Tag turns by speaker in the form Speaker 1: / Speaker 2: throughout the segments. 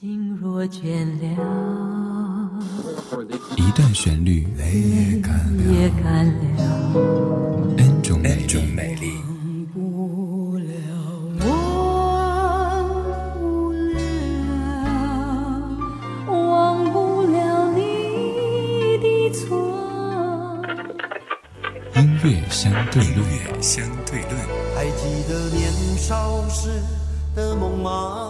Speaker 1: 心若倦了，
Speaker 2: 一段旋律，泪
Speaker 1: 也干了
Speaker 2: ，n 种美丽。
Speaker 1: 忘不了你的错。
Speaker 2: 音乐相对论，相对论。
Speaker 3: 还记得年少时的梦吗？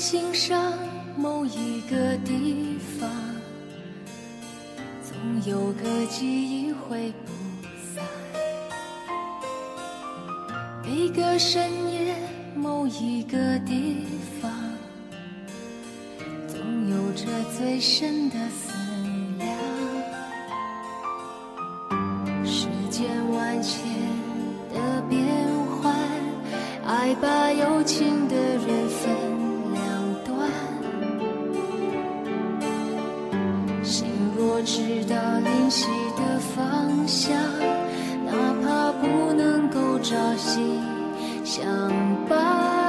Speaker 1: 心上某一个地方，总有个记忆会不散。每个深夜某一个地方，总有着最深的我知道灵犀的方向，哪怕不能够朝夕相伴。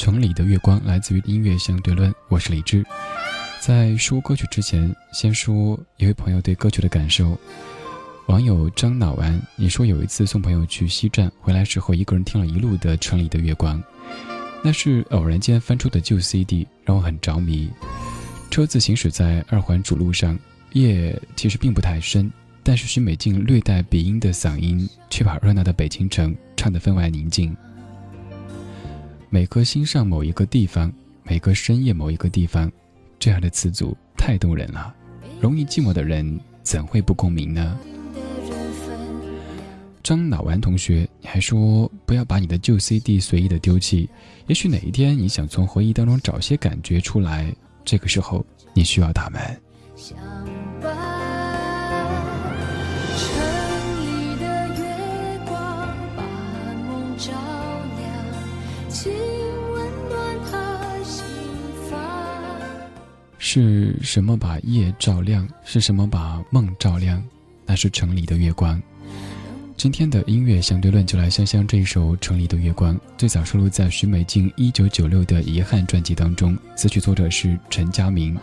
Speaker 2: 城里的月光来自于音乐相对论，我是李志。在说歌曲之前，先说一位朋友对歌曲的感受。网友张脑丸，你说有一次送朋友去西站，回来时候一个人听了一路的《城里的月光》，那是偶然间翻出的旧 CD，让我很着迷。车子行驶在二环主路上，夜其实并不太深，但是徐美静略带鼻音的嗓音，却把热闹的北京城唱得分外宁静。每颗心上某一个地方，每个深夜某一个地方，这样的词组太动人了。容易寂寞的人怎会不共鸣呢？张老顽同学，你还说不要把你的旧 CD 随意的丢弃。也许哪一天你想从回忆当中找些感觉出来，这个时候你需要他们。是什么把夜照亮？是什么把梦照亮？那是城里的月光。今天的音乐相对论就来香香这一首《城里的月光》，最早收录在徐美静一九九六的《遗憾》专辑当中，词曲作者是陈佳明。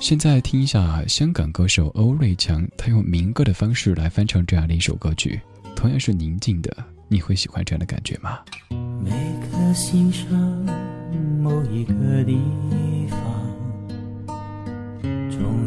Speaker 2: 现在听一下香港歌手欧瑞强，他用民歌的方式来翻唱这样的一首歌曲，同样是宁静的，你会喜欢这样的感觉吗？
Speaker 3: 每颗心上某一个地。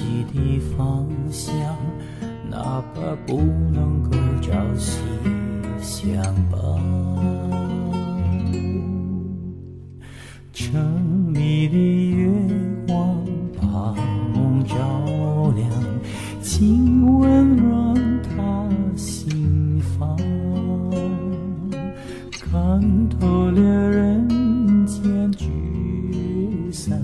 Speaker 3: 西的方向，哪怕不能够朝夕相伴。城里的月光把梦照亮，亲温暖他心房，看透了人间聚散，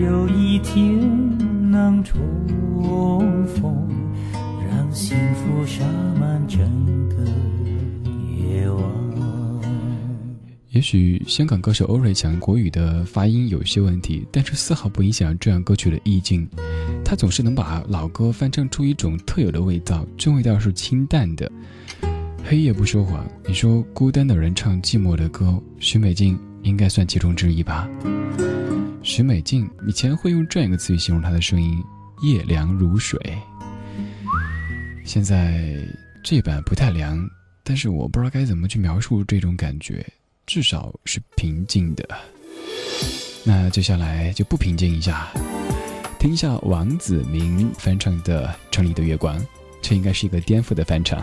Speaker 3: 有一天能重逢，让幸福洒满整个夜晚。
Speaker 2: 也许香港歌手欧瑞强国语的发音有些问题，但是丝毫不影响这样歌曲的意境。他总是能把老歌翻唱出一种特有的味道，这味道是清淡的。黑夜不说谎，你说孤单的人唱寂寞的歌，许美静应该算其中之一吧。许美静以前会用这样一个词语形容她的声音：夜凉如水。现在这版不太凉，但是我不知道该怎么去描述这种感觉，至少是平静的。那接下来就不平静一下，听一下王子明翻唱的《城里的月光》，这应该是一个颠覆的翻唱。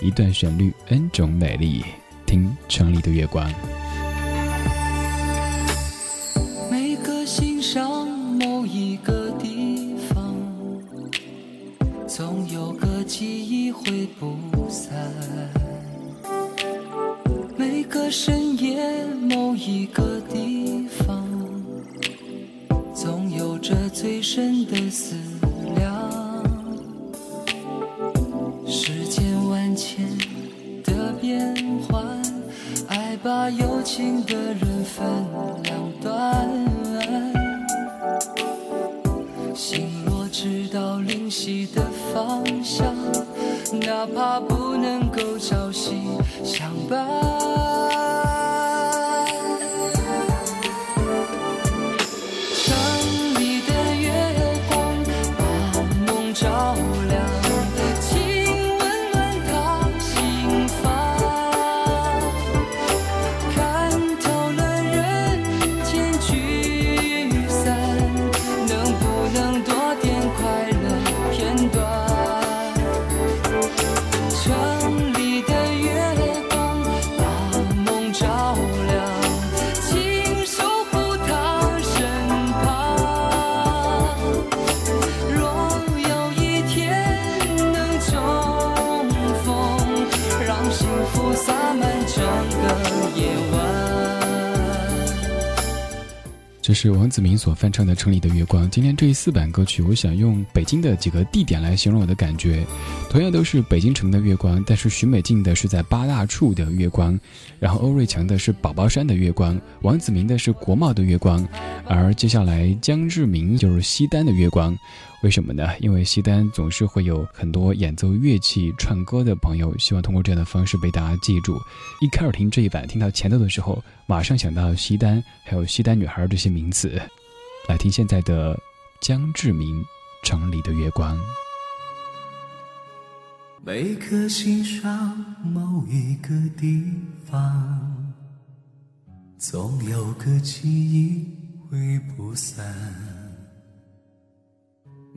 Speaker 2: 一段旋律，N 种美丽，听《城里的月光》。
Speaker 4: 上某一个地方，总有个记忆会不散。每个深夜，某一个地方，总有着最深的思量。世间万千的变幻，爱把有情的人分两端。哪怕不能够朝夕相伴。城里的月光把梦照亮。
Speaker 2: 这是王子明所翻唱的《城里的月光》。今天这四版歌曲，我想用北京的几个地点来形容我的感觉。同样都是北京城的月光，但是许美静的是在八大处的月光，然后欧瑞强的是宝宝山的月光，王子明的是国贸的月光，而接下来江志明就是西单的月光。为什么呢？因为西单总是会有很多演奏乐器、唱歌的朋友，希望通过这样的方式被大家记住。一开始听这一版，听到前奏的时候，马上想到西单，还有西单女孩这些名词。来听现在的江志明《城里的月光》。
Speaker 5: 每颗心上某一个地方，总有个记忆会不散。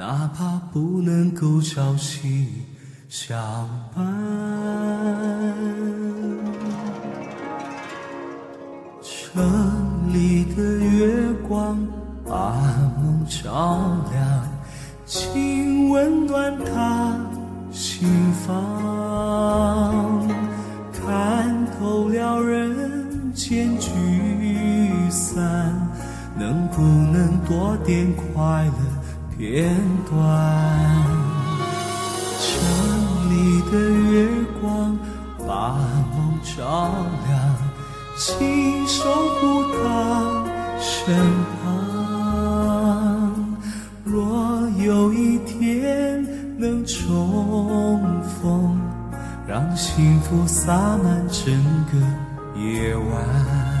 Speaker 5: 哪怕不能够朝夕相伴，城里的月光把梦照亮，请温暖他。片段，城里的月光把梦照亮，请守护他身旁。若有一天能重逢，让幸福洒满整个夜晚。